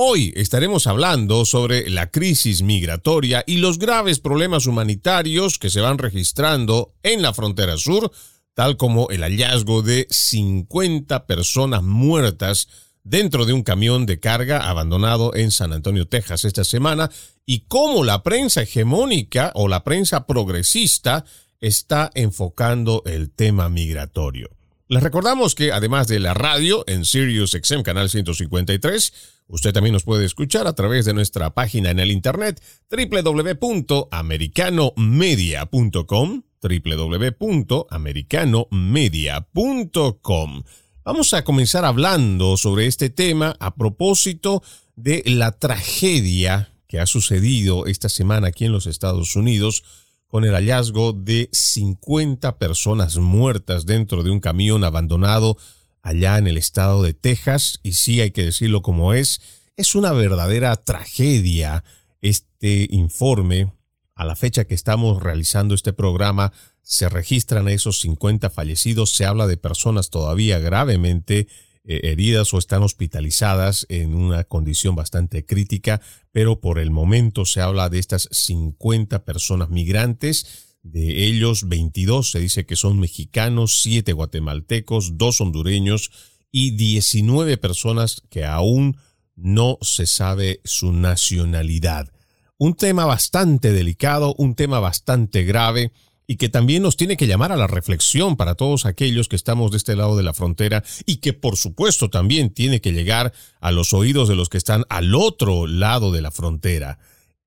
Hoy estaremos hablando sobre la crisis migratoria y los graves problemas humanitarios que se van registrando en la frontera sur, tal como el hallazgo de 50 personas muertas dentro de un camión de carga abandonado en San Antonio, Texas esta semana, y cómo la prensa hegemónica o la prensa progresista está enfocando el tema migratorio. Les recordamos que además de la radio en Sirius XM Canal 153, usted también nos puede escuchar a través de nuestra página en el internet www.americanomedia.com www.americanomedia.com. Vamos a comenzar hablando sobre este tema a propósito de la tragedia que ha sucedido esta semana aquí en los Estados Unidos con el hallazgo de 50 personas muertas dentro de un camión abandonado allá en el estado de Texas. Y sí, hay que decirlo como es, es una verdadera tragedia este informe. A la fecha que estamos realizando este programa, se registran esos 50 fallecidos, se habla de personas todavía gravemente heridas o están hospitalizadas en una condición bastante crítica, pero por el momento se habla de estas 50 personas migrantes. De ellos, 22 se dice que son mexicanos, 7 guatemaltecos, 2 hondureños y 19 personas que aún no se sabe su nacionalidad. Un tema bastante delicado, un tema bastante grave y que también nos tiene que llamar a la reflexión para todos aquellos que estamos de este lado de la frontera y que por supuesto también tiene que llegar a los oídos de los que están al otro lado de la frontera.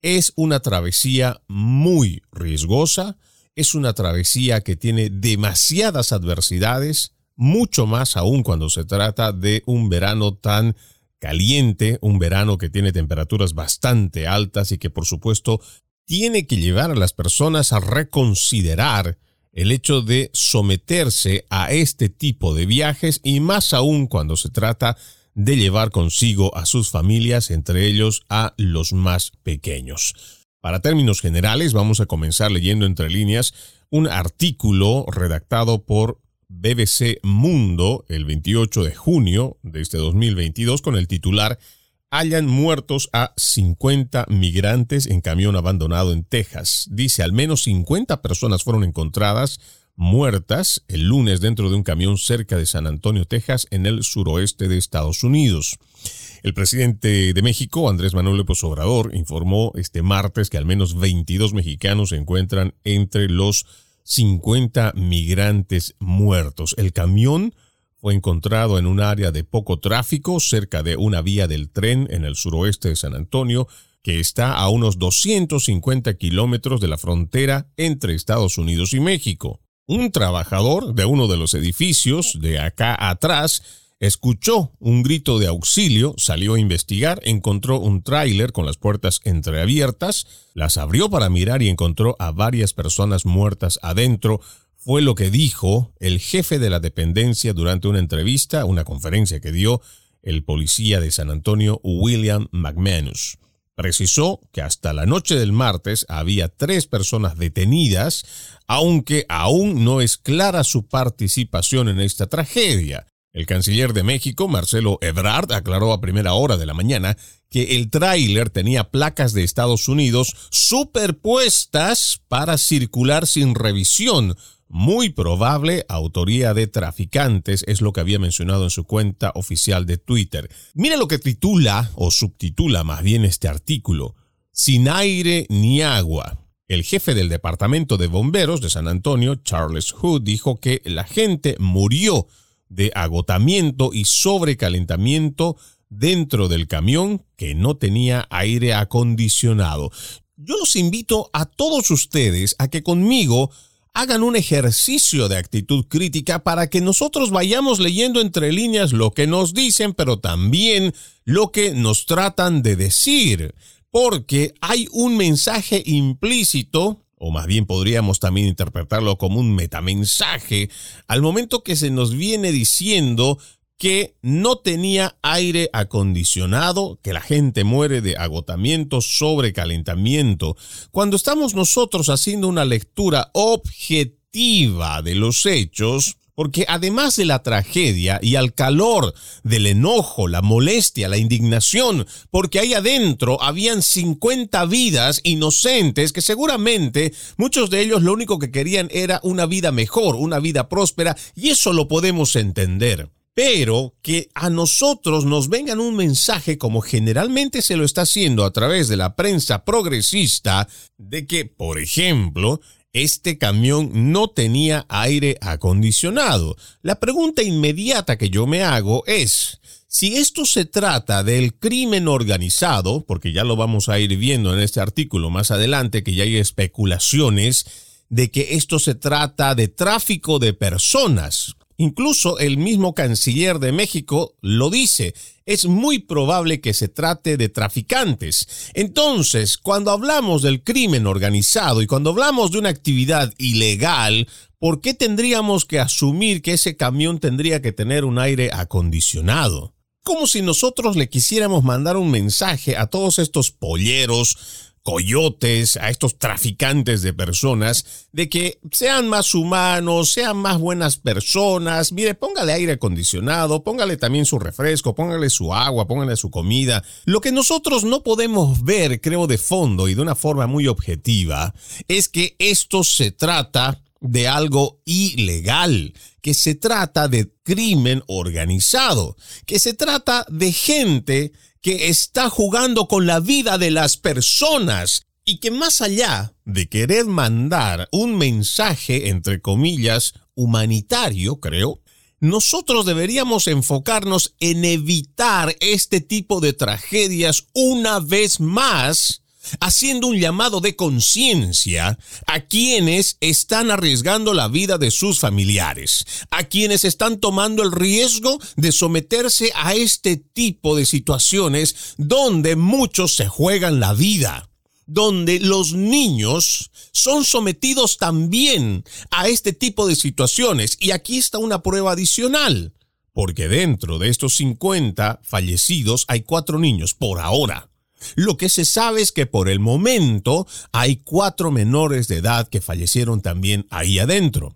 Es una travesía muy riesgosa, es una travesía que tiene demasiadas adversidades, mucho más aún cuando se trata de un verano tan caliente, un verano que tiene temperaturas bastante altas y que por supuesto tiene que llevar a las personas a reconsiderar el hecho de someterse a este tipo de viajes y más aún cuando se trata de llevar consigo a sus familias, entre ellos a los más pequeños. Para términos generales, vamos a comenzar leyendo entre líneas un artículo redactado por BBC Mundo el 28 de junio de este 2022 con el titular hallan muertos a 50 migrantes en camión abandonado en Texas. Dice, al menos 50 personas fueron encontradas muertas el lunes dentro de un camión cerca de San Antonio, Texas, en el suroeste de Estados Unidos. El presidente de México, Andrés Manuel López Obrador, informó este martes que al menos 22 mexicanos se encuentran entre los 50 migrantes muertos. El camión fue encontrado en un área de poco tráfico cerca de una vía del tren en el suroeste de San Antonio, que está a unos 250 kilómetros de la frontera entre Estados Unidos y México. Un trabajador de uno de los edificios de acá atrás escuchó un grito de auxilio, salió a investigar, encontró un tráiler con las puertas entreabiertas, las abrió para mirar y encontró a varias personas muertas adentro, fue lo que dijo el jefe de la dependencia durante una entrevista, una conferencia que dio el policía de San Antonio, William McManus. Precisó que hasta la noche del martes había tres personas detenidas, aunque aún no es clara su participación en esta tragedia. El canciller de México, Marcelo Ebrard, aclaró a primera hora de la mañana que el tráiler tenía placas de Estados Unidos superpuestas para circular sin revisión, muy probable autoría de traficantes, es lo que había mencionado en su cuenta oficial de Twitter. Mire lo que titula, o subtitula más bien este artículo, Sin aire ni agua. El jefe del Departamento de Bomberos de San Antonio, Charles Hood, dijo que la gente murió de agotamiento y sobrecalentamiento dentro del camión que no tenía aire acondicionado. Yo los invito a todos ustedes a que conmigo hagan un ejercicio de actitud crítica para que nosotros vayamos leyendo entre líneas lo que nos dicen, pero también lo que nos tratan de decir, porque hay un mensaje implícito o más bien podríamos también interpretarlo como un metamensaje, al momento que se nos viene diciendo que no tenía aire acondicionado, que la gente muere de agotamiento, sobrecalentamiento. Cuando estamos nosotros haciendo una lectura objetiva de los hechos, porque además de la tragedia y al calor del enojo, la molestia, la indignación, porque ahí adentro habían 50 vidas inocentes que seguramente muchos de ellos lo único que querían era una vida mejor, una vida próspera, y eso lo podemos entender pero que a nosotros nos vengan un mensaje como generalmente se lo está haciendo a través de la prensa progresista, de que, por ejemplo, este camión no tenía aire acondicionado. La pregunta inmediata que yo me hago es, si esto se trata del crimen organizado, porque ya lo vamos a ir viendo en este artículo más adelante, que ya hay especulaciones de que esto se trata de tráfico de personas, Incluso el mismo canciller de México lo dice, es muy probable que se trate de traficantes. Entonces, cuando hablamos del crimen organizado y cuando hablamos de una actividad ilegal, ¿por qué tendríamos que asumir que ese camión tendría que tener un aire acondicionado? Como si nosotros le quisiéramos mandar un mensaje a todos estos polleros, coyotes, a estos traficantes de personas, de que sean más humanos, sean más buenas personas. Mire, póngale aire acondicionado, póngale también su refresco, póngale su agua, póngale su comida. Lo que nosotros no podemos ver, creo, de fondo y de una forma muy objetiva, es que esto se trata de algo ilegal, que se trata de crimen organizado, que se trata de gente que está jugando con la vida de las personas y que más allá de querer mandar un mensaje, entre comillas, humanitario, creo, nosotros deberíamos enfocarnos en evitar este tipo de tragedias una vez más haciendo un llamado de conciencia a quienes están arriesgando la vida de sus familiares, a quienes están tomando el riesgo de someterse a este tipo de situaciones donde muchos se juegan la vida donde los niños son sometidos también a este tipo de situaciones. Y aquí está una prueba adicional, porque dentro de estos 50 fallecidos hay cuatro niños por ahora. Lo que se sabe es que por el momento hay cuatro menores de edad que fallecieron también ahí adentro.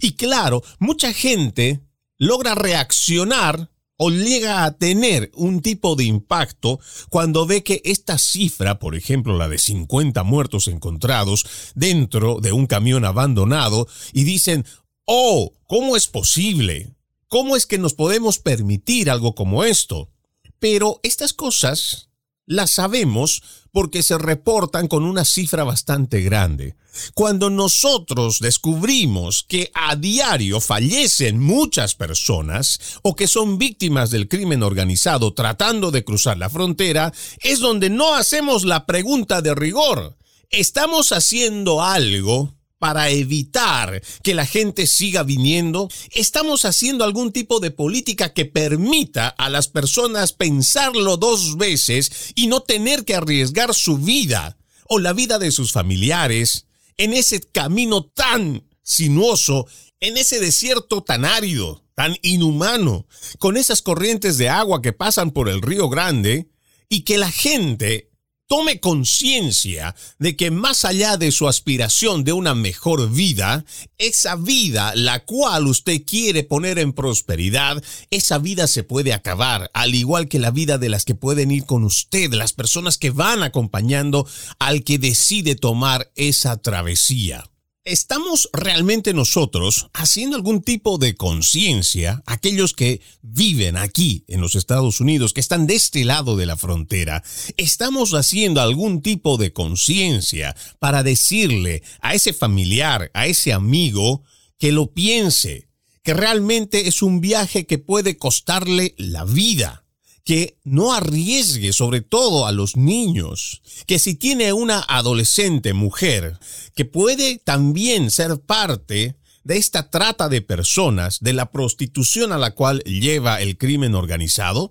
Y claro, mucha gente logra reaccionar o llega a tener un tipo de impacto cuando ve que esta cifra, por ejemplo la de 50 muertos encontrados dentro de un camión abandonado, y dicen, oh, ¿cómo es posible? ¿Cómo es que nos podemos permitir algo como esto? Pero estas cosas las sabemos porque se reportan con una cifra bastante grande. Cuando nosotros descubrimos que a diario fallecen muchas personas o que son víctimas del crimen organizado tratando de cruzar la frontera, es donde no hacemos la pregunta de rigor. ¿Estamos haciendo algo para evitar que la gente siga viniendo? ¿Estamos haciendo algún tipo de política que permita a las personas pensarlo dos veces y no tener que arriesgar su vida o la vida de sus familiares en ese camino tan sinuoso, en ese desierto tan árido, tan inhumano, con esas corrientes de agua que pasan por el río Grande y que la gente tome conciencia de que más allá de su aspiración de una mejor vida, esa vida la cual usted quiere poner en prosperidad, esa vida se puede acabar, al igual que la vida de las que pueden ir con usted, las personas que van acompañando al que decide tomar esa travesía. ¿Estamos realmente nosotros haciendo algún tipo de conciencia, aquellos que viven aquí en los Estados Unidos, que están de este lado de la frontera? ¿Estamos haciendo algún tipo de conciencia para decirle a ese familiar, a ese amigo, que lo piense, que realmente es un viaje que puede costarle la vida? Que no arriesgue sobre todo a los niños, que si tiene una adolescente mujer que puede también ser parte de esta trata de personas, de la prostitución a la cual lleva el crimen organizado,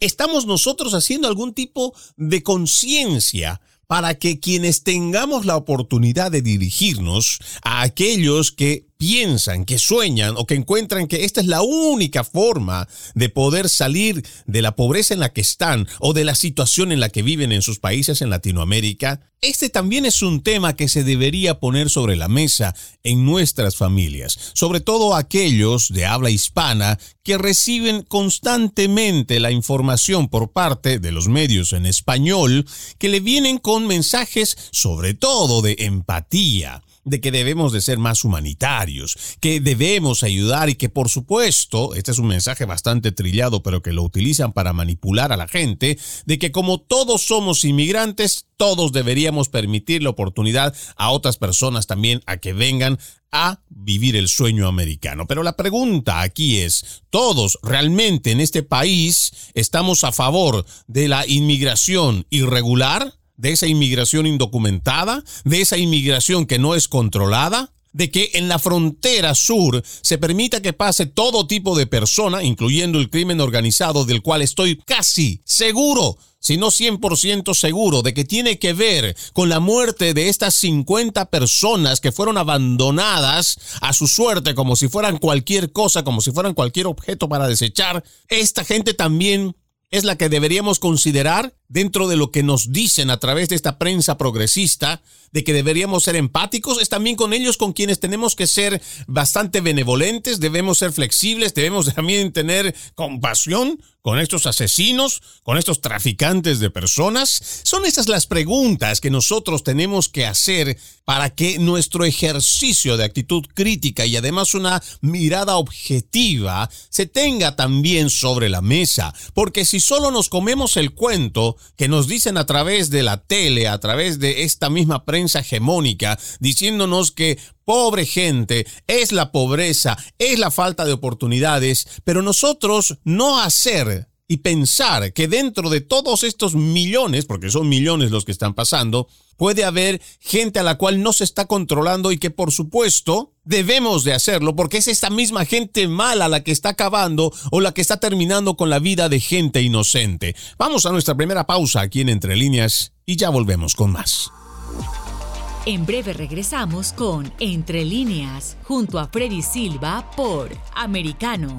¿estamos nosotros haciendo algún tipo de conciencia para que quienes tengamos la oportunidad de dirigirnos a aquellos que piensan, que sueñan o que encuentran que esta es la única forma de poder salir de la pobreza en la que están o de la situación en la que viven en sus países en Latinoamérica, este también es un tema que se debería poner sobre la mesa en nuestras familias, sobre todo aquellos de habla hispana que reciben constantemente la información por parte de los medios en español que le vienen con mensajes sobre todo de empatía de que debemos de ser más humanitarios, que debemos ayudar y que por supuesto, este es un mensaje bastante trillado, pero que lo utilizan para manipular a la gente, de que como todos somos inmigrantes, todos deberíamos permitir la oportunidad a otras personas también a que vengan a vivir el sueño americano. Pero la pregunta aquí es, ¿todos realmente en este país estamos a favor de la inmigración irregular? De esa inmigración indocumentada, de esa inmigración que no es controlada, de que en la frontera sur se permita que pase todo tipo de persona, incluyendo el crimen organizado, del cual estoy casi seguro, si no 100% seguro, de que tiene que ver con la muerte de estas 50 personas que fueron abandonadas a su suerte como si fueran cualquier cosa, como si fueran cualquier objeto para desechar. Esta gente también es la que deberíamos considerar dentro de lo que nos dicen a través de esta prensa progresista, de que deberíamos ser empáticos, es también con ellos con quienes tenemos que ser bastante benevolentes, debemos ser flexibles, debemos también tener compasión con estos asesinos, con estos traficantes de personas? Son esas las preguntas que nosotros tenemos que hacer para que nuestro ejercicio de actitud crítica y además una mirada objetiva se tenga también sobre la mesa. Porque si solo nos comemos el cuento que nos dicen a través de la tele, a través de esta misma prensa hegemónica, diciéndonos que pobre gente, es la pobreza, es la falta de oportunidades, pero nosotros no hacer y pensar que dentro de todos estos millones, porque son millones los que están pasando, puede haber gente a la cual no se está controlando y que por supuesto debemos de hacerlo porque es esta misma gente mala la que está acabando o la que está terminando con la vida de gente inocente. Vamos a nuestra primera pausa aquí en Entre líneas y ya volvemos con más. En breve regresamos con Entre líneas, junto a Freddy Silva por Americano.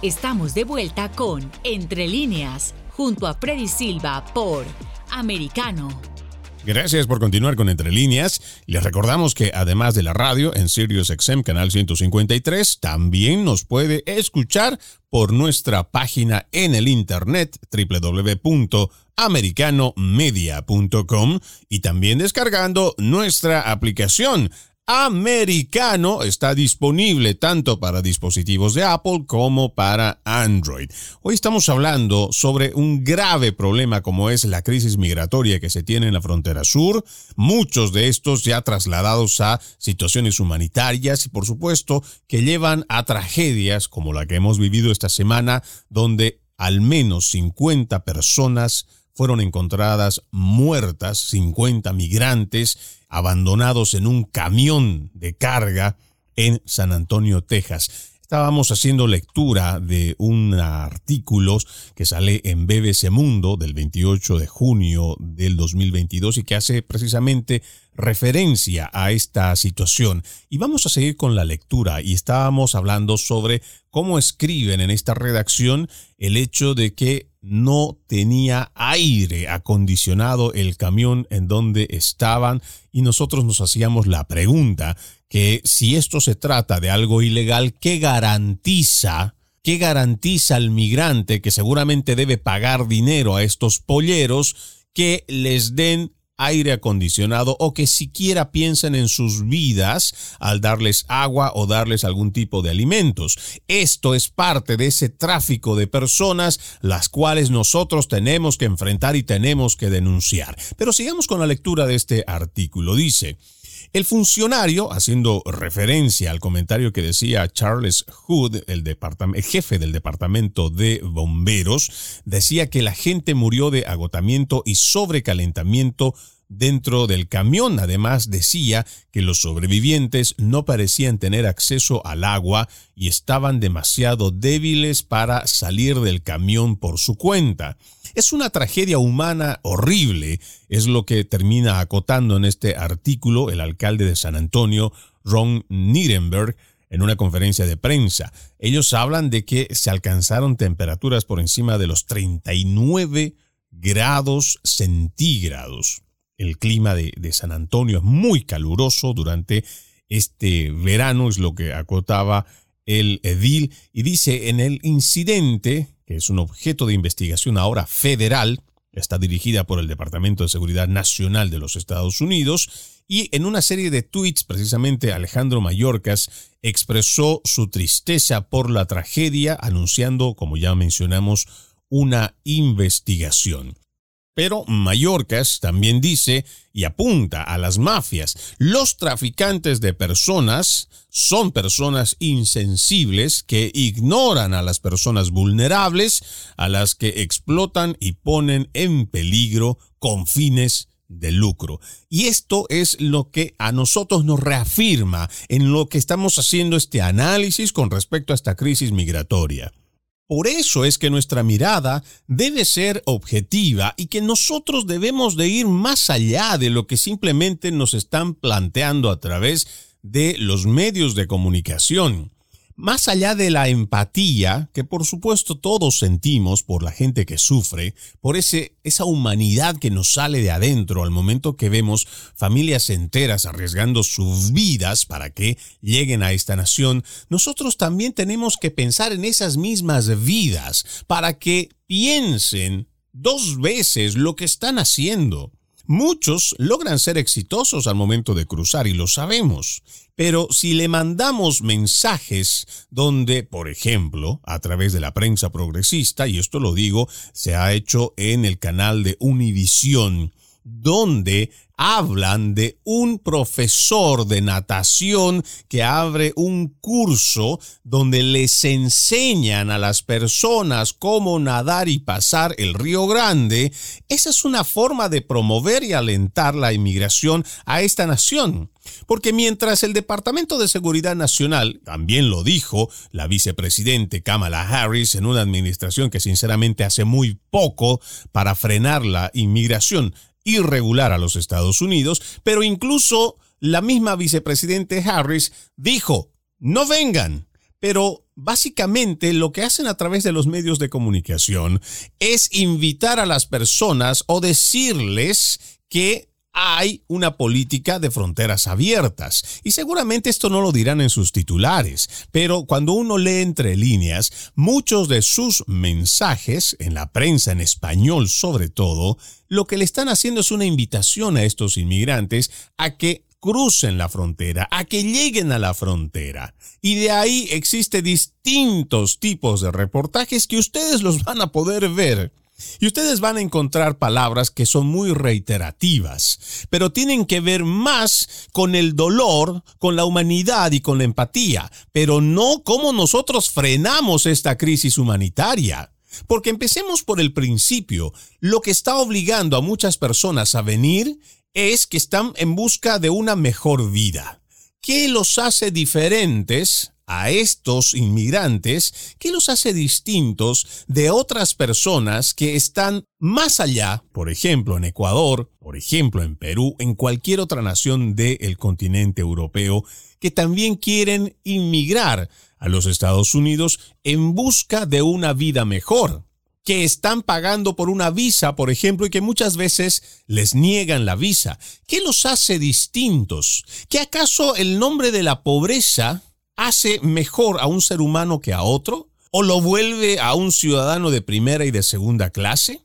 Estamos de vuelta con Entre líneas, junto a Freddy Silva por Americano. Gracias por continuar con Entre Líneas. Les recordamos que además de la radio en Sirius XM Canal 153, también nos puede escuchar por nuestra página en el internet www.americanomedia.com y también descargando nuestra aplicación americano está disponible tanto para dispositivos de Apple como para Android. Hoy estamos hablando sobre un grave problema como es la crisis migratoria que se tiene en la frontera sur, muchos de estos ya trasladados a situaciones humanitarias y por supuesto que llevan a tragedias como la que hemos vivido esta semana donde al menos 50 personas fueron encontradas muertas, 50 migrantes abandonados en un camión de carga en San Antonio, Texas. Estábamos haciendo lectura de un artículo que sale en BBC Mundo del 28 de junio del 2022 y que hace precisamente referencia a esta situación. Y vamos a seguir con la lectura y estábamos hablando sobre cómo escriben en esta redacción el hecho de que no tenía aire acondicionado el camión en donde estaban y nosotros nos hacíamos la pregunta que si esto se trata de algo ilegal, ¿qué garantiza? ¿Qué garantiza al migrante que seguramente debe pagar dinero a estos polleros que les den aire acondicionado o que siquiera piensen en sus vidas al darles agua o darles algún tipo de alimentos. Esto es parte de ese tráfico de personas las cuales nosotros tenemos que enfrentar y tenemos que denunciar. Pero sigamos con la lectura de este artículo. Dice, el funcionario, haciendo referencia al comentario que decía Charles Hood, el, jefe del departamento de bomberos, decía que la gente murió de agotamiento y sobrecalentamiento dentro del camión. Además decía que los sobrevivientes no parecían tener acceso al agua y estaban demasiado débiles para salir del camión por su cuenta. Es una tragedia humana horrible, es lo que termina acotando en este artículo el alcalde de San Antonio, Ron Nierenberg, en una conferencia de prensa. Ellos hablan de que se alcanzaron temperaturas por encima de los 39 grados centígrados. El clima de, San Antonio es muy caluroso durante este verano, es lo que acotaba el edil, y dice en el incidente, que es un objeto de investigación ahora federal, está dirigida por el Departamento de Seguridad Nacional de los Estados Unidos, y en una serie de tweets, precisamente Alejandro Mayorkas expresó su tristeza por la tragedia, anunciando, como ya mencionamos, una investigación. Pero Mallorcas también dice y apunta a las mafias. Los traficantes de personas son personas insensibles que ignoran a las personas vulnerables, a las que explotan y ponen en peligro con fines de lucro. Y esto es lo que a nosotros nos reafirma en lo que estamos haciendo este análisis con respecto a esta crisis migratoria. Por eso es que nuestra mirada debe ser objetiva y que nosotros debemos de ir más allá de lo que simplemente nos están planteando a través de los medios de comunicación más allá de la empatía, que por supuesto todos sentimos por la gente que sufre, por ese, esa humanidad que nos sale de adentro al momento que vemos familias enteras arriesgando sus vidas para que lleguen a esta nación, nosotros también tenemos que pensar en esas mismas vidas para que piensen dos veces lo que están haciendo. Muchos logran ser exitosos al momento de cruzar y lo sabemos. Pero si le mandamos mensajes donde, por ejemplo, a través de la prensa progresista, y esto lo digo, se ha hecho en el canal de Univisión, donde hablan de un profesor de natación que abre un curso donde les enseñan a las personas cómo nadar y pasar el Río Grande, esa es una forma de promover y alentar la inmigración a esta nación. Porque mientras el Departamento de Seguridad Nacional, también lo dijo la vicepresidente Kamala Harris en una administración que sinceramente hace muy poco para frenar la inmigración, irregular a los Estados Unidos, pero incluso la misma vicepresidente Harris dijo, no vengan. Pero básicamente lo que hacen a través de los medios de comunicación es invitar a las personas o decirles que hay una política de fronteras abiertas. Y seguramente esto no lo dirán en sus titulares, pero cuando uno lee entre líneas, muchos de sus mensajes, en la prensa en español sobre todo, lo que le están haciendo es una invitación a estos inmigrantes a que crucen la frontera, a que lleguen a la frontera. Y de ahí existen distintos tipos de reportajes que ustedes los van a poder ver y ustedes van a encontrar palabras que son muy reiterativas, pero tienen que ver más con el dolor, con la humanidad y con la empatía, pero no cómo nosotros frenamos esta crisis humanitaria. Porque empecemos por el principio. Lo que está obligando a muchas personas a venir es que están en busca de una mejor vida. ¿Qué los hace diferentes a estos inmigrantes que los hace distintos de otras personas que están más allá, por ejemplo en Ecuador, por ejemplo en Perú, en cualquier otra nación del continente europeo, que también quieren inmigrar a los Estados Unidos en busca de una vida mejor que están pagando por una visa, por ejemplo, y que muchas veces les niegan la visa. ¿Qué los hace distintos? ¿Que acaso el nombre de la pobreza hace mejor a un ser humano que a otro? ¿O lo vuelve a un ciudadano de primera y de segunda clase?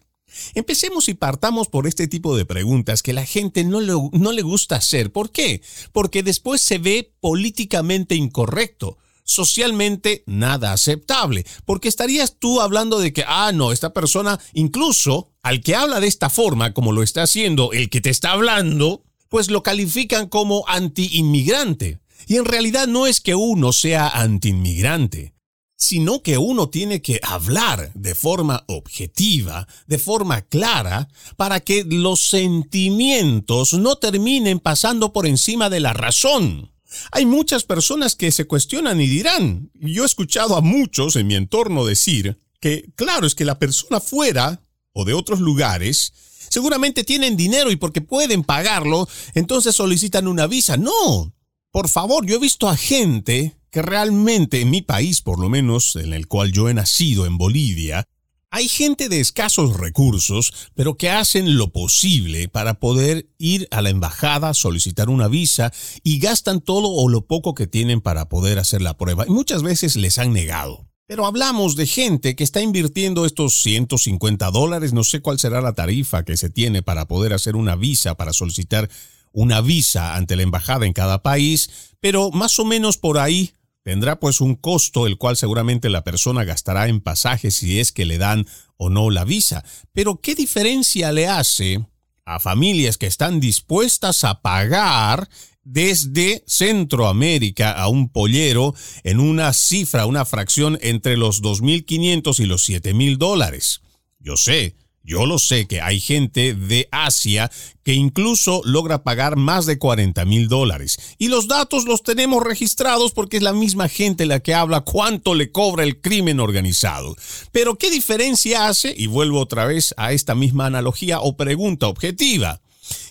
Empecemos y partamos por este tipo de preguntas que la gente no le, gusta hacer. ¿Por qué? Porque después se ve políticamente incorrecto socialmente nada aceptable, porque estarías tú hablando de que, ah, no, esta persona, incluso al que habla de esta forma, como lo está haciendo el que te está hablando, pues lo califican como anti-inmigrante. Y en realidad no es que uno sea anti-inmigrante, sino que uno tiene que hablar de forma objetiva, de forma clara, para que los sentimientos no terminen pasando por encima de la razón. Hay muchas personas que se cuestionan y dirán, yo he escuchado a muchos en mi entorno decir que, claro, es que la persona fuera o de otros lugares seguramente tienen dinero y porque pueden pagarlo, entonces solicitan una visa. No, por favor, yo he visto a gente que realmente en mi país, por lo menos en el cual yo he nacido, en Bolivia, hay gente de escasos recursos, pero que hacen lo posible para poder ir a la embajada, solicitar una visa y gastan todo o lo poco que tienen para poder hacer la prueba. Y muchas veces les han negado. Pero hablamos de gente que está invirtiendo estos 150 dólares, no sé cuál será la tarifa que se tiene para poder hacer una visa, para solicitar una visa ante la embajada en cada país, pero más o menos por ahí tendrá pues un costo el cual seguramente la persona gastará en pasajes si es que le dan o no la visa. Pero ¿qué diferencia le hace a familias que están dispuestas a pagar desde Centroamérica a un pollero en una cifra, una fracción entre los 2.500 y los 7.000 dólares? Yo sé, yo lo sé que hay gente de Asia que incluso logra pagar más de 40 mil dólares. Y los datos los tenemos registrados porque es la misma gente la que habla cuánto le cobra el crimen organizado. Pero ¿qué diferencia hace? Y vuelvo otra vez a esta misma analogía o pregunta objetiva.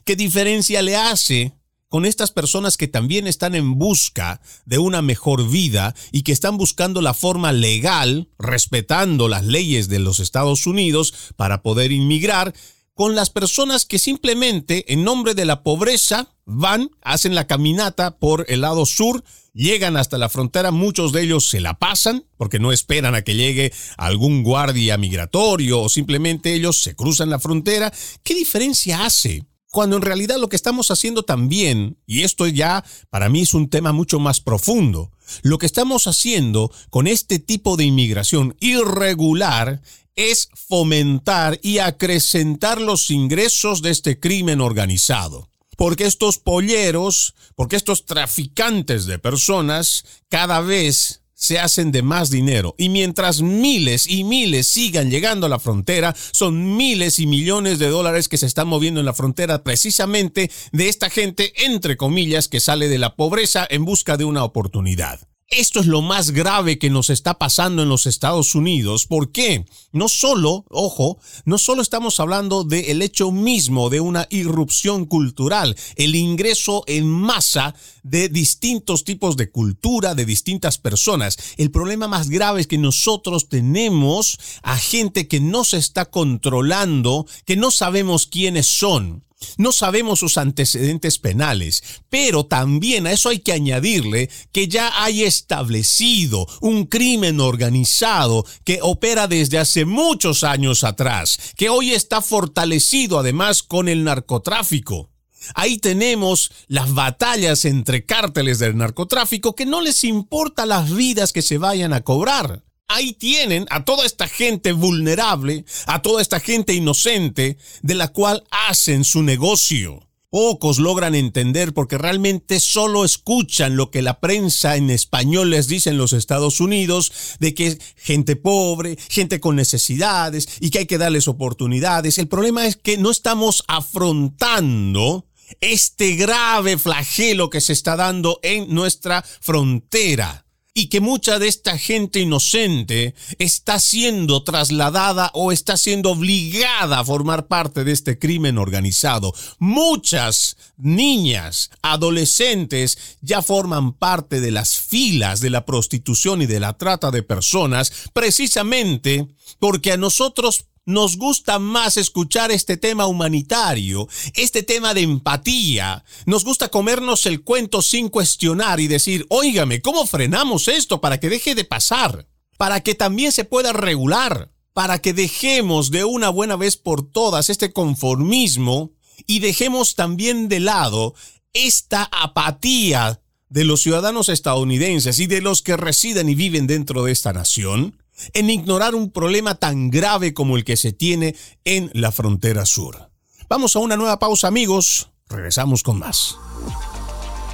¿Qué diferencia le hace con estas personas que también están en busca de una mejor vida y que están buscando la forma legal, respetando las leyes de los Estados Unidos para poder inmigrar, con las personas que simplemente en nombre de la pobreza van, hacen la caminata por el lado sur, llegan hasta la frontera, muchos de ellos se la pasan porque no esperan a que llegue algún guardia migratorio o simplemente ellos se cruzan la frontera. ¿Qué diferencia hace cuando en realidad lo que estamos haciendo también, y esto ya para mí es un tema mucho más profundo, lo que estamos haciendo con este tipo de inmigración irregular es fomentar y acrecentar los ingresos de este crimen organizado. Porque estos polleros, porque estos traficantes de personas cada vez se hacen de más dinero. Y mientras miles y miles sigan llegando a la frontera, son miles y millones de dólares que se están moviendo en la frontera precisamente de esta gente, entre comillas, que sale de la pobreza en busca de una oportunidad. Esto es lo más grave que nos está pasando en los Estados Unidos. ¿Por qué? No solo, ojo, no solo estamos hablando del hecho mismo de una irrupción cultural, el ingreso en masa de distintos tipos de cultura, de distintas personas. El problema más grave es que nosotros tenemos a gente que no se está controlando, que no sabemos quiénes son. No sabemos sus antecedentes penales, pero también a eso hay que añadirle que ya hay establecido un crimen organizado que opera desde hace muchos años atrás, que hoy está fortalecido además con el narcotráfico. Ahí tenemos las batallas entre cárteles del narcotráfico que no les importa las vidas que se vayan a cobrar. Ahí tienen a toda esta gente vulnerable, a toda esta gente inocente, de la cual hacen su negocio. Pocos logran entender porque realmente solo escuchan lo que la prensa en español les dice en los Estados Unidos de que es gente pobre, gente con necesidades y que hay que darles oportunidades. El problema es que no estamos afrontando este grave flagelo que se está dando en nuestra frontera y que mucha de esta gente inocente está siendo trasladada o está siendo obligada a formar parte de este crimen organizado. Muchas niñas, adolescentes ya forman parte de las filas de la prostitución y de la trata de personas precisamente porque a nosotros nos gusta más escuchar este tema humanitario, este tema de empatía. Nos gusta comernos el cuento sin cuestionar y decir, óigame, ¿cómo frenamos esto para que deje de pasar? Para que también se pueda regular, para que dejemos de una buena vez por todas este conformismo y dejemos también de lado esta apatía de los ciudadanos estadounidenses y de los que residen y viven dentro de esta nación en ignorar un problema tan grave como el que se tiene en la frontera sur. Vamos a una nueva pausa amigos, regresamos con más.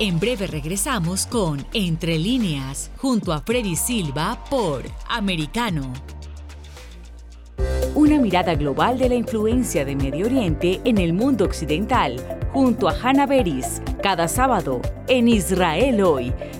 En breve regresamos con Entre líneas, junto a Freddy Silva por Americano. Una mirada global de la influencia de Medio Oriente en el mundo occidental, junto a Hannah Beris, cada sábado en Israel hoy,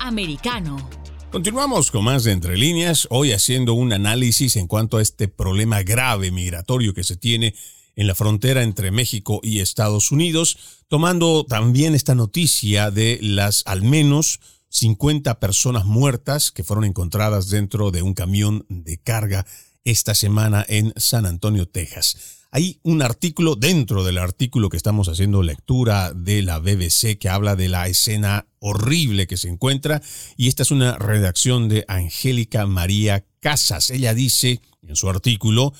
Americano. Continuamos con más de Entre líneas, hoy haciendo un análisis en cuanto a este problema grave migratorio que se tiene en la frontera entre México y Estados Unidos, tomando también esta noticia de las al menos 50 personas muertas que fueron encontradas dentro de un camión de carga esta semana en San Antonio, Texas. Hay un artículo dentro del artículo que estamos haciendo lectura de la BBC que habla de la escena horrible que se encuentra y esta es una redacción de Angélica María Casas. Ella dice en su artículo,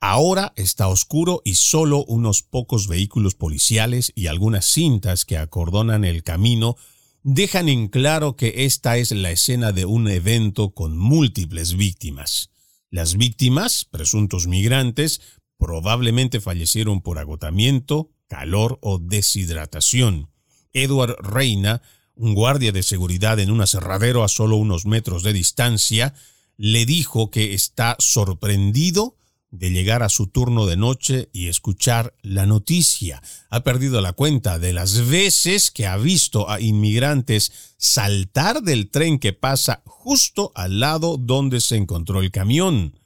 ahora está oscuro y solo unos pocos vehículos policiales y algunas cintas que acordonan el camino dejan en claro que esta es la escena de un evento con múltiples víctimas. Las víctimas, presuntos migrantes, probablemente fallecieron por agotamiento, calor o deshidratación. Edward Reina, un guardia de seguridad en un aserradero a solo unos metros de distancia, le dijo que está sorprendido de llegar a su turno de noche y escuchar la noticia. Ha perdido la cuenta de las veces que ha visto a inmigrantes saltar del tren que pasa justo al lado donde se encontró el camión.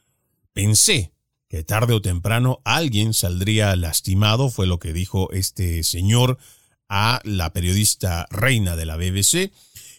Pensé, que tarde o temprano alguien saldría lastimado, fue lo que dijo este señor a la periodista reina de la BBC.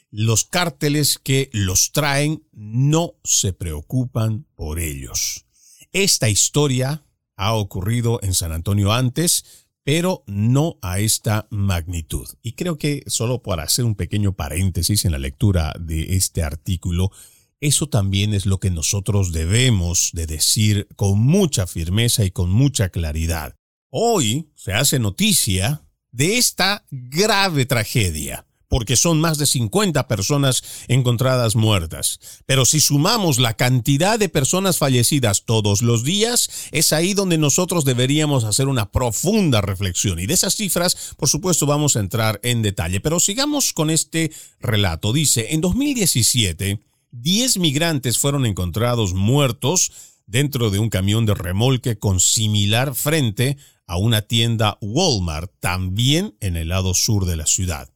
Los cárteles que los traen no se preocupan por ellos. Esta historia ha ocurrido en San Antonio antes, pero no a esta magnitud. Y creo que solo para hacer un pequeño paréntesis en la lectura de este artículo, eso también es lo que nosotros debemos de decir con mucha firmeza y con mucha claridad. Hoy se hace noticia de esta grave tragedia, porque son más de 50 personas encontradas muertas. Pero si sumamos la cantidad de personas fallecidas todos los días, es ahí donde nosotros deberíamos hacer una profunda reflexión. Y de esas cifras, por supuesto, vamos a entrar en detalle. Pero sigamos con este relato. Dice, en 2017, 10 migrantes fueron encontrados muertos dentro de un camión de remolque con similar frente a una tienda Walmart, también en el lado sur de la ciudad.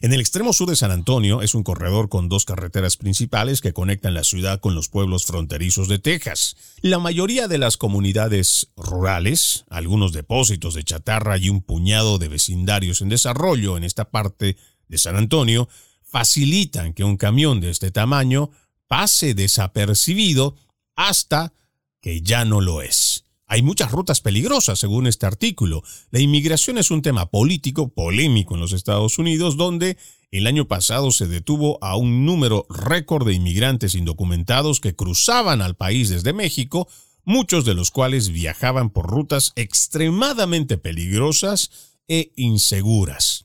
En el extremo sur de San Antonio es un corredor con dos carreteras principales que conectan la ciudad con los pueblos fronterizos de Texas. La mayoría de las comunidades rurales, algunos depósitos de chatarra y un puñado de vecindarios en desarrollo en esta parte de San Antonio facilitan que un camión de este tamaño pase desapercibido hasta que ya no lo es. Hay muchas rutas peligrosas, según este artículo. La inmigración es un tema político, polémico en los Estados Unidos, donde el año pasado se detuvo a un número récord de inmigrantes indocumentados que cruzaban al país desde México, muchos de los cuales viajaban por rutas extremadamente peligrosas e inseguras.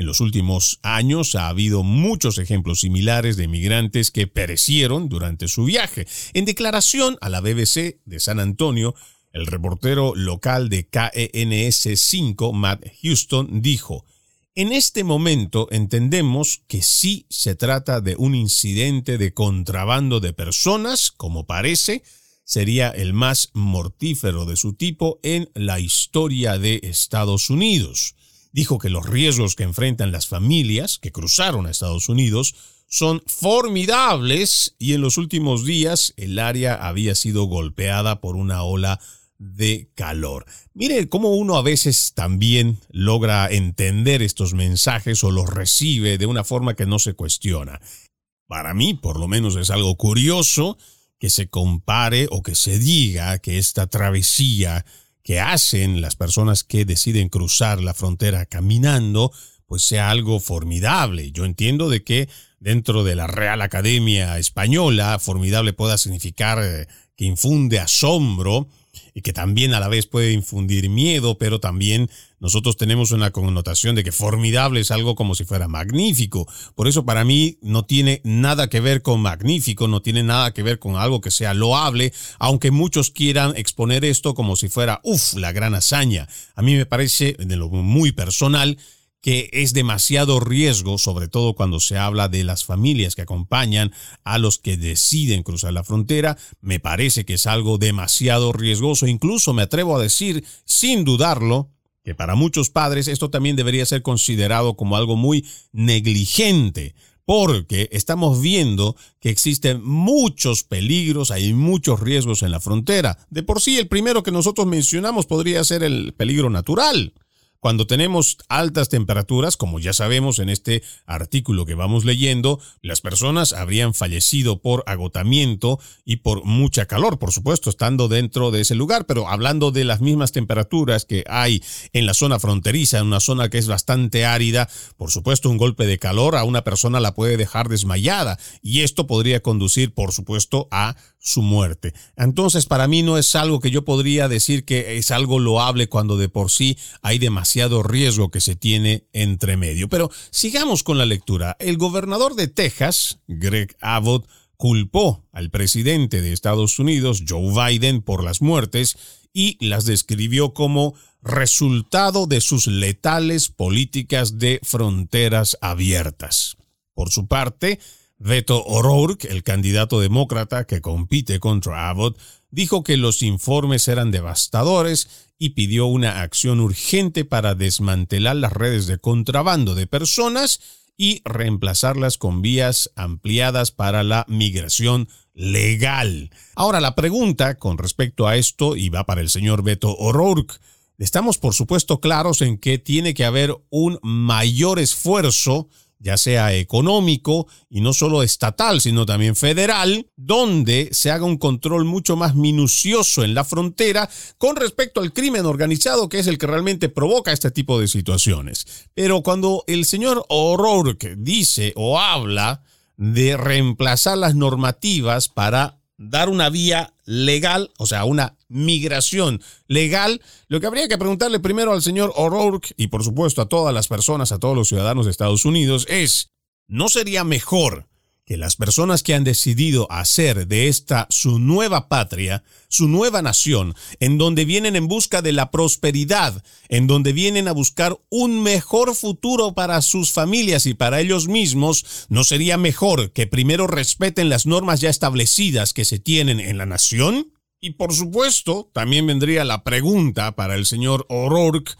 En los últimos años ha habido muchos ejemplos similares de migrantes que perecieron durante su viaje. En declaración a la BBC de San Antonio, el reportero local de KENS 5, Matt Houston, dijo, en este momento entendemos que sí se trata de un incidente de contrabando de personas, como parece, sería el más mortífero de su tipo en la historia de Estados Unidos dijo que los riesgos que enfrentan las familias que cruzaron a Estados Unidos son formidables y en los últimos días el área había sido golpeada por una ola de calor. Mire cómo uno a veces también logra entender estos mensajes o los recibe de una forma que no se cuestiona. Para mí, por lo menos, es algo curioso que se compare o que se diga que esta travesía que hacen las personas que deciden cruzar la frontera caminando, pues sea algo formidable. Yo entiendo de que dentro de la Real Academia Española, formidable pueda significar eh, que infunde asombro, y que también a la vez puede infundir miedo, pero también nosotros tenemos una connotación de que formidable es algo como si fuera magnífico. Por eso para mí no tiene nada que ver con magnífico, no tiene nada que ver con algo que sea loable, aunque muchos quieran exponer esto como si fuera, uff, la gran hazaña. A mí me parece, de lo muy personal, que es demasiado riesgo, sobre todo cuando se habla de las familias que acompañan a los que deciden cruzar la frontera, me parece que es algo demasiado riesgoso, incluso me atrevo a decir, sin dudarlo, que para muchos padres esto también debería ser considerado como algo muy negligente, porque estamos viendo que existen muchos peligros, hay muchos riesgos en la frontera. De por sí, el primero que nosotros mencionamos podría ser el peligro natural. Cuando tenemos altas temperaturas, como ya sabemos en este artículo que vamos leyendo, las personas habrían fallecido por agotamiento y por mucha calor, por supuesto, estando dentro de ese lugar, pero hablando de las mismas temperaturas que hay en la zona fronteriza, en una zona que es bastante árida, por supuesto, un golpe de calor a una persona la puede dejar desmayada. Y esto podría conducir, por supuesto, a su muerte. Entonces, para mí no es algo que yo podría decir que es algo loable cuando de por sí hay demasiado riesgo que se tiene entre medio. Pero sigamos con la lectura. El gobernador de Texas, Greg Abbott, culpó al presidente de Estados Unidos, Joe Biden, por las muertes y las describió como resultado de sus letales políticas de fronteras abiertas. Por su parte, Beto O'Rourke, el candidato demócrata que compite contra Abbott, dijo que los informes eran devastadores y pidió una acción urgente para desmantelar las redes de contrabando de personas y reemplazarlas con vías ampliadas para la migración legal. Ahora la pregunta con respecto a esto, y va para el señor Beto O'Rourke, estamos por supuesto claros en que tiene que haber un mayor esfuerzo ya sea económico y no solo estatal, sino también federal, donde se haga un control mucho más minucioso en la frontera con respecto al crimen organizado, que es el que realmente provoca este tipo de situaciones. Pero cuando el señor O'Rourke dice o habla de reemplazar las normativas para dar una vía legal, o sea, una migración legal, lo que habría que preguntarle primero al señor O'Rourke y por supuesto a todas las personas, a todos los ciudadanos de Estados Unidos es, ¿no sería mejor que las personas que han decidido hacer de esta su nueva patria, su nueva nación, en donde vienen en busca de la prosperidad, en donde vienen a buscar un mejor futuro para sus familias y para ellos mismos, ¿no sería mejor que primero respeten las normas ya establecidas que se tienen en la nación? Y por supuesto, también vendría la pregunta para el señor O'Rourke,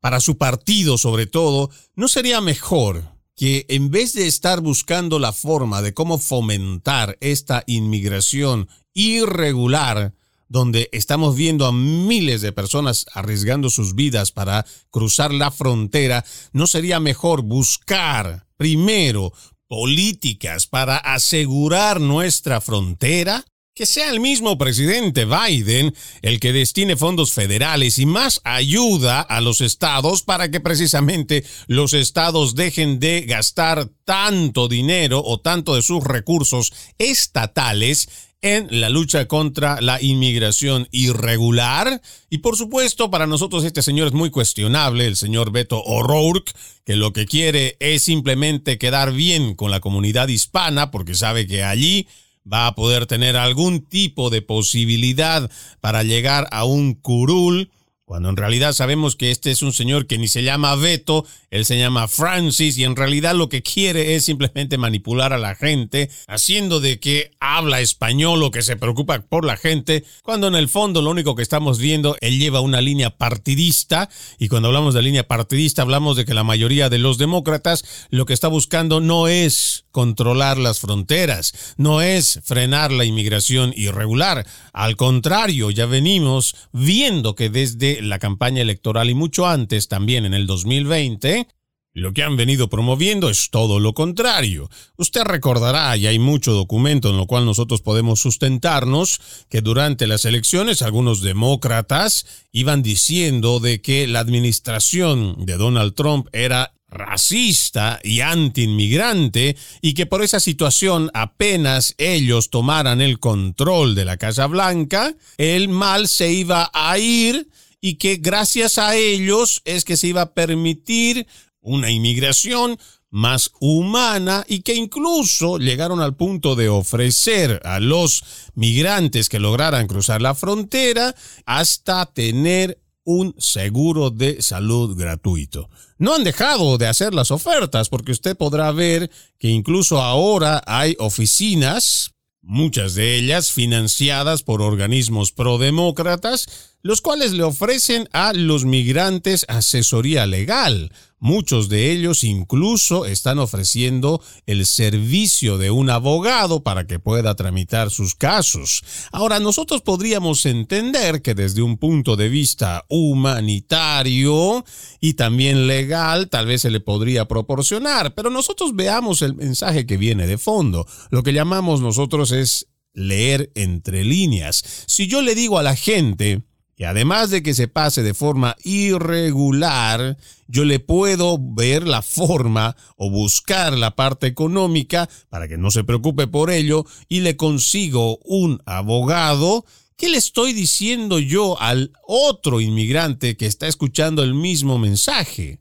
para su partido sobre todo, ¿no sería mejor que en vez de estar buscando la forma de cómo fomentar esta inmigración irregular, donde estamos viendo a miles de personas arriesgando sus vidas para cruzar la frontera, ¿no sería mejor buscar primero políticas para asegurar nuestra frontera? Que sea el mismo presidente Biden el que destine fondos federales y más ayuda a los estados para que precisamente los estados dejen de gastar tanto dinero o tanto de sus recursos estatales en la lucha contra la inmigración irregular. Y por supuesto, para nosotros este señor es muy cuestionable, el señor Beto O'Rourke, que lo que quiere es simplemente quedar bien con la comunidad hispana, porque sabe que allí va a poder tener algún tipo de posibilidad para llegar a un curul cuando en realidad sabemos que este es un señor que ni se llama Beto, él se llama Francis y en realidad lo que quiere es simplemente manipular a la gente, haciendo de que habla español o que se preocupa por la gente, cuando en el fondo lo único que estamos viendo, él lleva una línea partidista y cuando hablamos de línea partidista hablamos de que la mayoría de los demócratas lo que está buscando no es controlar las fronteras, no es frenar la inmigración irregular, al contrario, ya venimos viendo que desde la campaña electoral y mucho antes también en el 2020, lo que han venido promoviendo es todo lo contrario. Usted recordará, y hay mucho documento en lo cual nosotros podemos sustentarnos, que durante las elecciones algunos demócratas iban diciendo de que la administración de Donald Trump era racista y anti-inmigrante y que por esa situación apenas ellos tomaran el control de la Casa Blanca, el mal se iba a ir y que gracias a ellos es que se iba a permitir una inmigración más humana y que incluso llegaron al punto de ofrecer a los migrantes que lograran cruzar la frontera hasta tener un seguro de salud gratuito. No han dejado de hacer las ofertas porque usted podrá ver que incluso ahora hay oficinas, muchas de ellas financiadas por organismos prodemócratas, los cuales le ofrecen a los migrantes asesoría legal. Muchos de ellos incluso están ofreciendo el servicio de un abogado para que pueda tramitar sus casos. Ahora, nosotros podríamos entender que desde un punto de vista humanitario y también legal, tal vez se le podría proporcionar, pero nosotros veamos el mensaje que viene de fondo. Lo que llamamos nosotros es leer entre líneas. Si yo le digo a la gente, y además de que se pase de forma irregular, yo le puedo ver la forma o buscar la parte económica para que no se preocupe por ello y le consigo un abogado. ¿Qué le estoy diciendo yo al otro inmigrante que está escuchando el mismo mensaje?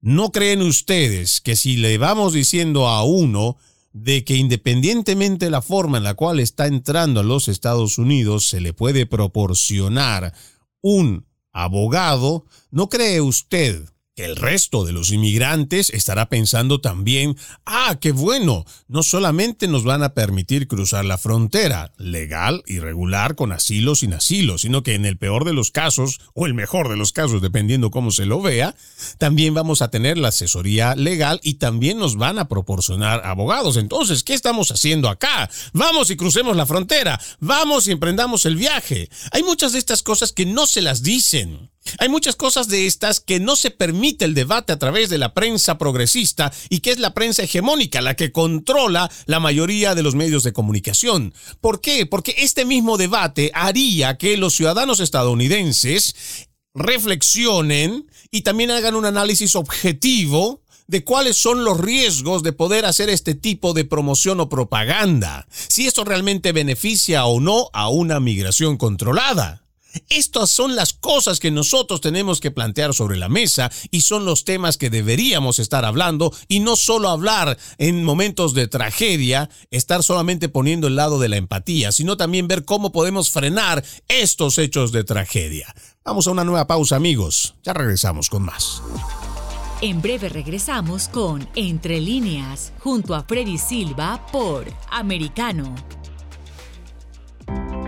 ¿No creen ustedes que si le vamos diciendo a uno de que independientemente de la forma en la cual está entrando a los Estados Unidos, se le puede proporcionar un abogado, ¿no cree usted el resto de los inmigrantes estará pensando también, ah, qué bueno, no solamente nos van a permitir cruzar la frontera, legal y regular, con asilo sin asilo, sino que en el peor de los casos, o el mejor de los casos, dependiendo cómo se lo vea, también vamos a tener la asesoría legal y también nos van a proporcionar abogados. Entonces, ¿qué estamos haciendo acá? Vamos y crucemos la frontera, vamos y emprendamos el viaje. Hay muchas de estas cosas que no se las dicen. Hay muchas cosas de estas que no se permite el debate a través de la prensa progresista y que es la prensa hegemónica, la que controla la mayoría de los medios de comunicación. ¿Por qué? Porque este mismo debate haría que los ciudadanos estadounidenses reflexionen y también hagan un análisis objetivo de cuáles son los riesgos de poder hacer este tipo de promoción o propaganda, si esto realmente beneficia o no a una migración controlada. Estas son las cosas que nosotros tenemos que plantear sobre la mesa y son los temas que deberíamos estar hablando y no solo hablar en momentos de tragedia, estar solamente poniendo el lado de la empatía, sino también ver cómo podemos frenar estos hechos de tragedia. Vamos a una nueva pausa amigos, ya regresamos con más. En breve regresamos con Entre líneas, junto a Freddy Silva por Americano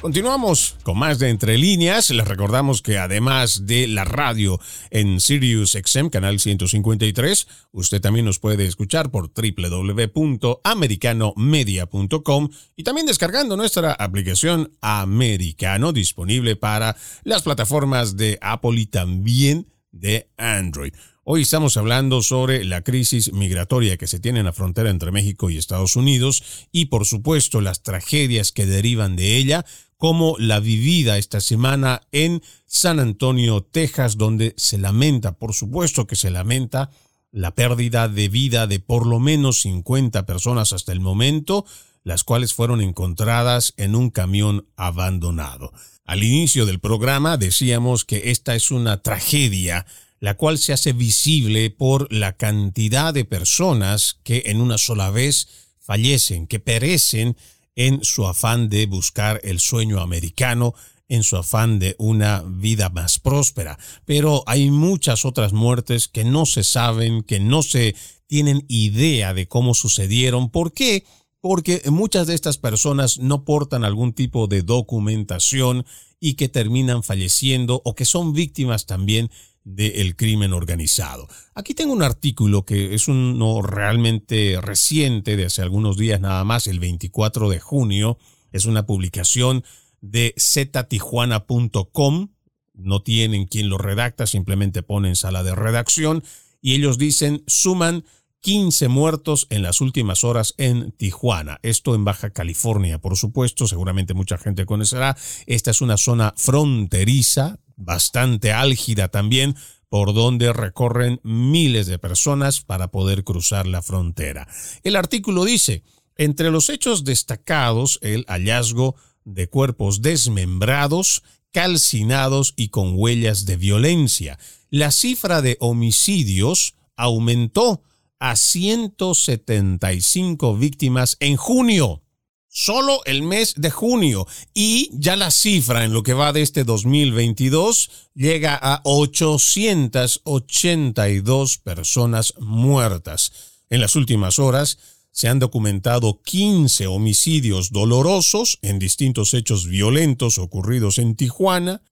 Continuamos con más de Entre Líneas. Les recordamos que además de la radio en Sirius XM, canal 153, usted también nos puede escuchar por www.americanomedia.com y también descargando nuestra aplicación Americano, disponible para las plataformas de Apple y también de Android. Hoy estamos hablando sobre la crisis migratoria que se tiene en la frontera entre México y Estados Unidos y por supuesto las tragedias que derivan de ella, como la vivida esta semana en San Antonio, Texas, donde se lamenta, por supuesto que se lamenta, la pérdida de vida de por lo menos 50 personas hasta el momento, las cuales fueron encontradas en un camión abandonado. Al inicio del programa decíamos que esta es una tragedia la cual se hace visible por la cantidad de personas que en una sola vez fallecen, que perecen en su afán de buscar el sueño americano, en su afán de una vida más próspera. Pero hay muchas otras muertes que no se saben, que no se tienen idea de cómo sucedieron. ¿Por qué? Porque muchas de estas personas no portan algún tipo de documentación y que terminan falleciendo o que son víctimas también del crimen organizado. Aquí tengo un artículo que es uno realmente reciente, de hace algunos días nada más, el 24 de junio. Es una publicación de ztijuana.com. No tienen quien lo redacta, simplemente ponen sala de redacción y ellos dicen suman 15 muertos en las últimas horas en Tijuana. Esto en Baja California, por supuesto, seguramente mucha gente conocerá. Esta es una zona fronteriza bastante álgida también, por donde recorren miles de personas para poder cruzar la frontera. El artículo dice, entre los hechos destacados, el hallazgo de cuerpos desmembrados, calcinados y con huellas de violencia. La cifra de homicidios aumentó a 175 víctimas en junio solo el mes de junio y ya la cifra en lo que va de este 2022 llega a 882 personas muertas. En las últimas horas se han documentado 15 homicidios dolorosos en distintos hechos violentos ocurridos en Tijuana.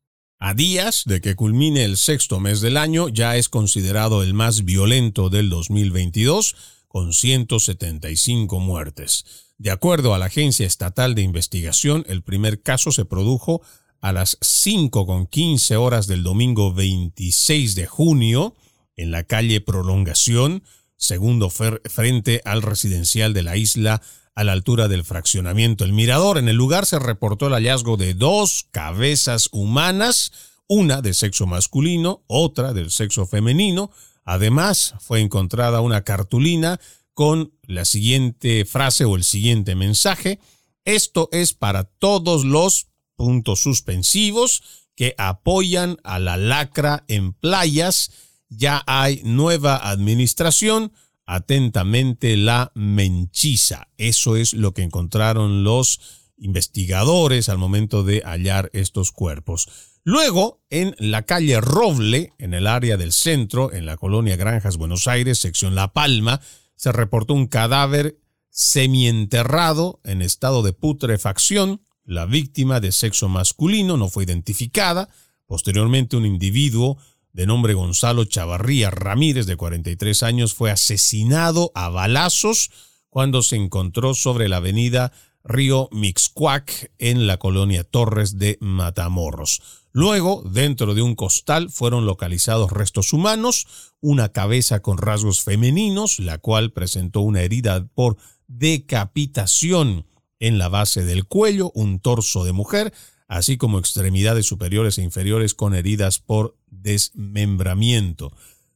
A días de que culmine el sexto mes del año, ya es considerado el más violento del 2022, con 175 muertes. De acuerdo a la Agencia Estatal de Investigación, el primer caso se produjo a las 5 con 15 horas del domingo 26 de junio en la calle Prolongación, segundo frente al residencial de la isla a la altura del fraccionamiento El Mirador. En el lugar se reportó el hallazgo de dos cabezas humanas, una de sexo masculino, otra del sexo femenino. Además, fue encontrada una cartulina con la siguiente frase o el siguiente mensaje. Esto es para todos los puntos suspensivos que apoyan a la lacra en playas. Ya hay nueva administración. Atentamente la menchiza. Eso es lo que encontraron los investigadores al momento de hallar estos cuerpos. Luego, en la calle Roble, en el área del centro, en la colonia Granjas, Buenos Aires, sección La Palma, se reportó un cadáver semienterrado en estado de putrefacción. La víctima de sexo masculino no fue identificada. Posteriormente, un individuo de nombre Gonzalo Chavarría Ramírez, de 43 años, fue asesinado a balazos cuando se encontró sobre la avenida río Mixcuac en la colonia Torres de Matamoros. Luego, dentro de un costal fueron localizados restos humanos, una cabeza con rasgos femeninos, la cual presentó una herida por decapitación en la base del cuello, un torso de mujer, así como extremidades superiores e inferiores con heridas por desmembramiento.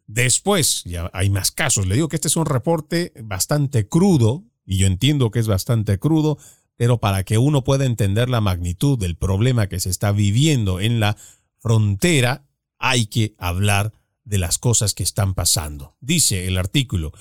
Después, ya hay más casos, le digo que este es un reporte bastante crudo, y yo entiendo que es bastante crudo, pero para que uno pueda entender la magnitud del problema que se está viviendo en la frontera, hay que hablar de las cosas que están pasando. Dice el artículo,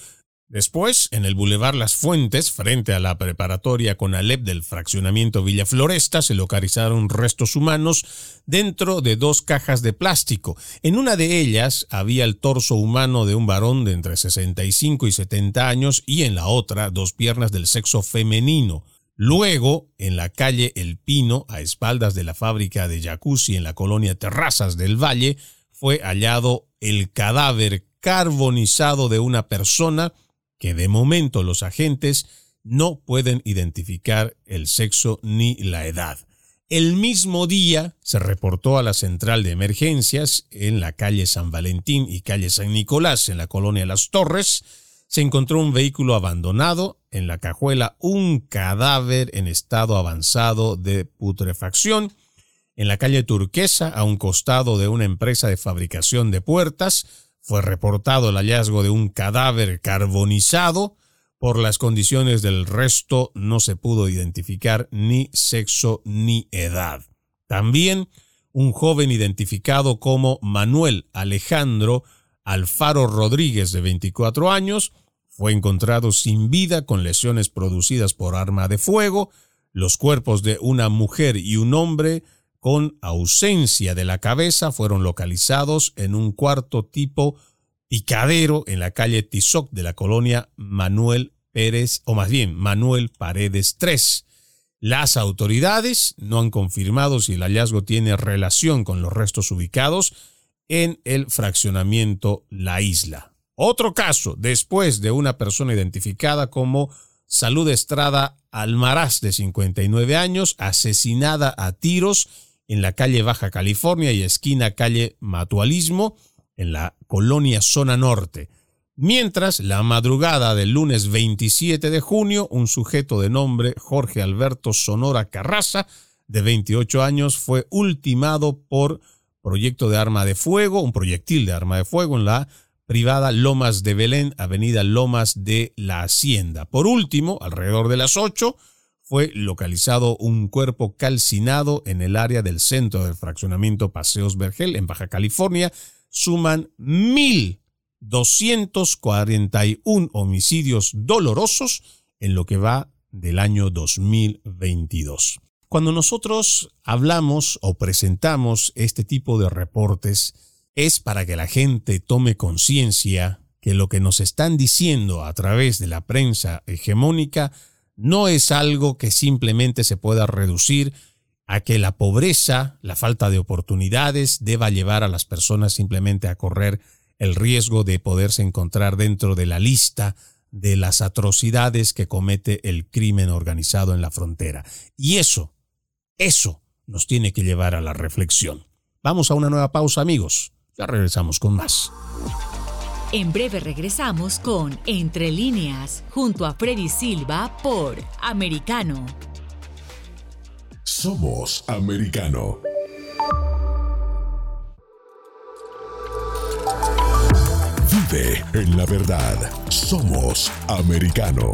Después, en el Boulevard Las Fuentes, frente a la preparatoria con Alep del fraccionamiento Villa Floresta, se localizaron restos humanos dentro de dos cajas de plástico. En una de ellas había el torso humano de un varón de entre 65 y 70 años y en la otra dos piernas del sexo femenino. Luego, en la calle El Pino, a espaldas de la fábrica de jacuzzi en la colonia Terrazas del Valle, fue hallado el cadáver carbonizado de una persona que de momento los agentes no pueden identificar el sexo ni la edad. El mismo día se reportó a la central de emergencias en la calle San Valentín y calle San Nicolás en la colonia Las Torres. Se encontró un vehículo abandonado, en la cajuela un cadáver en estado avanzado de putrefacción. En la calle Turquesa, a un costado de una empresa de fabricación de puertas, fue reportado el hallazgo de un cadáver carbonizado. Por las condiciones del resto no se pudo identificar ni sexo ni edad. También un joven identificado como Manuel Alejandro Alfaro Rodríguez de 24 años fue encontrado sin vida con lesiones producidas por arma de fuego. Los cuerpos de una mujer y un hombre con ausencia de la cabeza fueron localizados en un cuarto tipo picadero en la calle Tizoc de la colonia Manuel Pérez, o más bien Manuel Paredes 3. Las autoridades no han confirmado si el hallazgo tiene relación con los restos ubicados en el fraccionamiento La Isla. Otro caso, después de una persona identificada como Salud Estrada Almaraz de 59 años, asesinada a tiros en la calle Baja California y esquina calle Matualismo, en la colonia Zona Norte. Mientras, la madrugada del lunes 27 de junio, un sujeto de nombre Jorge Alberto Sonora Carraza, de 28 años, fue ultimado por proyecto de arma de fuego, un proyectil de arma de fuego en la privada Lomas de Belén, avenida Lomas de la Hacienda. Por último, alrededor de las 8, fue localizado un cuerpo calcinado en el área del centro del fraccionamiento Paseos Vergel, en Baja California. Suman 1.241 homicidios dolorosos en lo que va del año 2022. Cuando nosotros hablamos o presentamos este tipo de reportes, es para que la gente tome conciencia que lo que nos están diciendo a través de la prensa hegemónica no es algo que simplemente se pueda reducir a que la pobreza, la falta de oportunidades deba llevar a las personas simplemente a correr el riesgo de poderse encontrar dentro de la lista de las atrocidades que comete el crimen organizado en la frontera. Y eso, eso nos tiene que llevar a la reflexión. Vamos a una nueva pausa amigos. Ya regresamos con más. En breve regresamos con Entre líneas, junto a Freddy Silva por Americano. Somos Americano. Vive en la verdad. Somos Americano.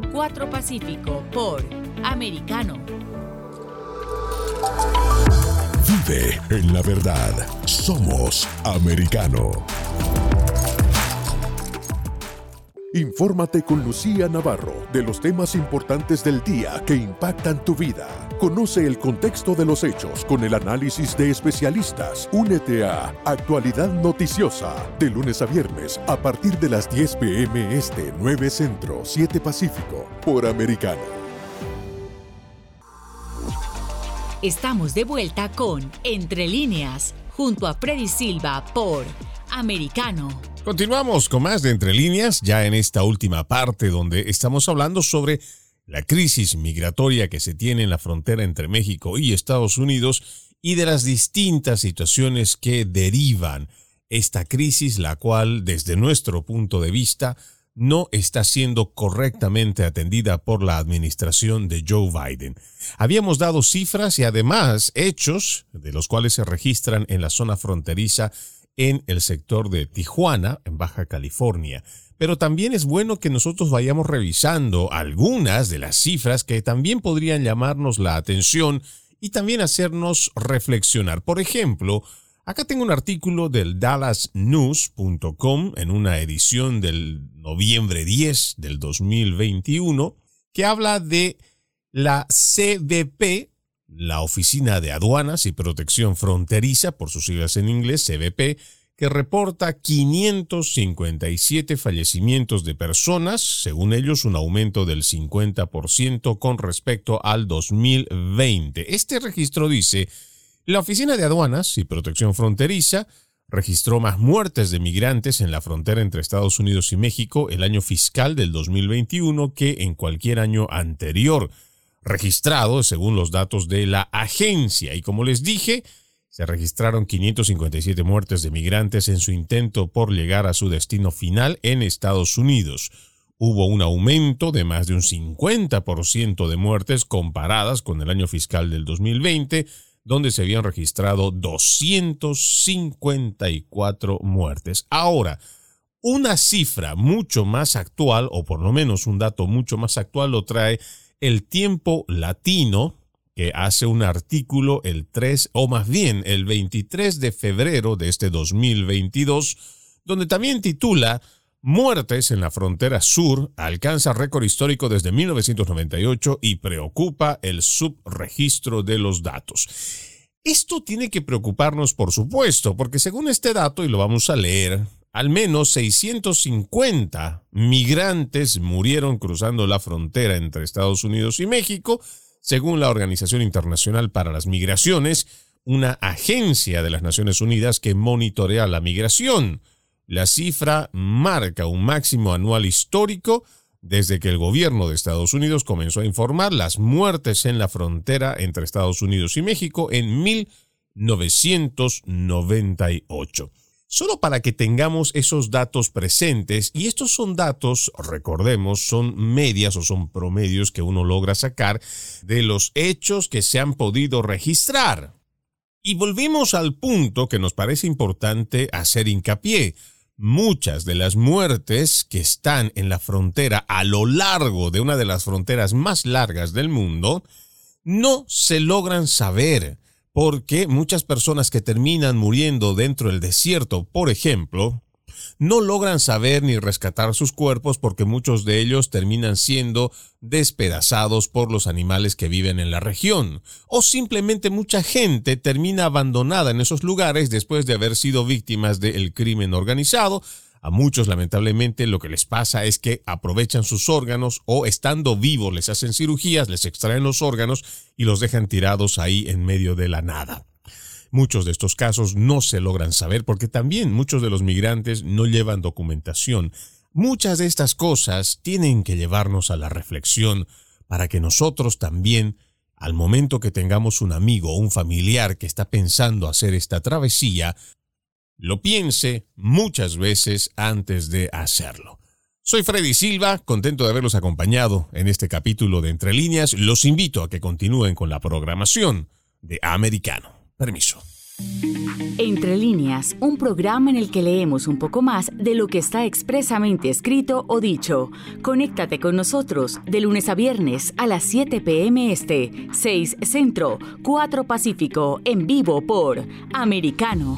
4 Pacífico por Americano. Vive en la verdad. Somos Americano. Infórmate con Lucía Navarro de los temas importantes del día que impactan tu vida. Conoce el contexto de los hechos con el análisis de especialistas. Únete a Actualidad Noticiosa de lunes a viernes a partir de las 10 pm este 9 Centro 7 Pacífico por Americano. Estamos de vuelta con Entre líneas junto a Freddy Silva por Americano. Continuamos con más de Entre líneas, ya en esta última parte donde estamos hablando sobre la crisis migratoria que se tiene en la frontera entre México y Estados Unidos y de las distintas situaciones que derivan esta crisis, la cual desde nuestro punto de vista no está siendo correctamente atendida por la administración de Joe Biden. Habíamos dado cifras y además hechos de los cuales se registran en la zona fronteriza en el sector de Tijuana, en Baja California. Pero también es bueno que nosotros vayamos revisando algunas de las cifras que también podrían llamarnos la atención y también hacernos reflexionar. Por ejemplo, acá tengo un artículo del dallasnews.com en una edición del noviembre 10 del 2021 que habla de la CBP, la Oficina de Aduanas y Protección Fronteriza, por sus siglas en inglés, CBP, que reporta 557 fallecimientos de personas, según ellos un aumento del 50% con respecto al 2020. Este registro dice, la Oficina de Aduanas y Protección Fronteriza registró más muertes de migrantes en la frontera entre Estados Unidos y México el año fiscal del 2021 que en cualquier año anterior registrado según los datos de la agencia. Y como les dije, se registraron 557 muertes de migrantes en su intento por llegar a su destino final en Estados Unidos. Hubo un aumento de más de un 50% de muertes comparadas con el año fiscal del 2020, donde se habían registrado 254 muertes. Ahora, una cifra mucho más actual, o por lo menos un dato mucho más actual, lo trae el tiempo latino, que hace un artículo el 3, o más bien el 23 de febrero de este 2022, donde también titula Muertes en la frontera sur alcanza récord histórico desde 1998 y preocupa el subregistro de los datos. Esto tiene que preocuparnos, por supuesto, porque según este dato, y lo vamos a leer, al menos 650 migrantes murieron cruzando la frontera entre Estados Unidos y México, según la Organización Internacional para las Migraciones, una agencia de las Naciones Unidas que monitorea la migración. La cifra marca un máximo anual histórico desde que el gobierno de Estados Unidos comenzó a informar las muertes en la frontera entre Estados Unidos y México en 1998 solo para que tengamos esos datos presentes. Y estos son datos, recordemos, son medias o son promedios que uno logra sacar de los hechos que se han podido registrar. Y volvemos al punto que nos parece importante hacer hincapié. Muchas de las muertes que están en la frontera a lo largo de una de las fronteras más largas del mundo no se logran saber porque muchas personas que terminan muriendo dentro del desierto, por ejemplo, no logran saber ni rescatar sus cuerpos porque muchos de ellos terminan siendo despedazados por los animales que viven en la región, o simplemente mucha gente termina abandonada en esos lugares después de haber sido víctimas del crimen organizado, a muchos, lamentablemente, lo que les pasa es que aprovechan sus órganos o estando vivos les hacen cirugías, les extraen los órganos y los dejan tirados ahí en medio de la nada. Muchos de estos casos no se logran saber porque también muchos de los migrantes no llevan documentación. Muchas de estas cosas tienen que llevarnos a la reflexión para que nosotros también, al momento que tengamos un amigo o un familiar que está pensando hacer esta travesía, lo piense muchas veces antes de hacerlo. Soy Freddy Silva, contento de haberlos acompañado en este capítulo de Entre líneas. Los invito a que continúen con la programación de Americano. Permiso. Entre líneas, un programa en el que leemos un poco más de lo que está expresamente escrito o dicho. Conéctate con nosotros de lunes a viernes a las 7 p.m. Este, 6 Centro, 4 Pacífico, en vivo por Americano.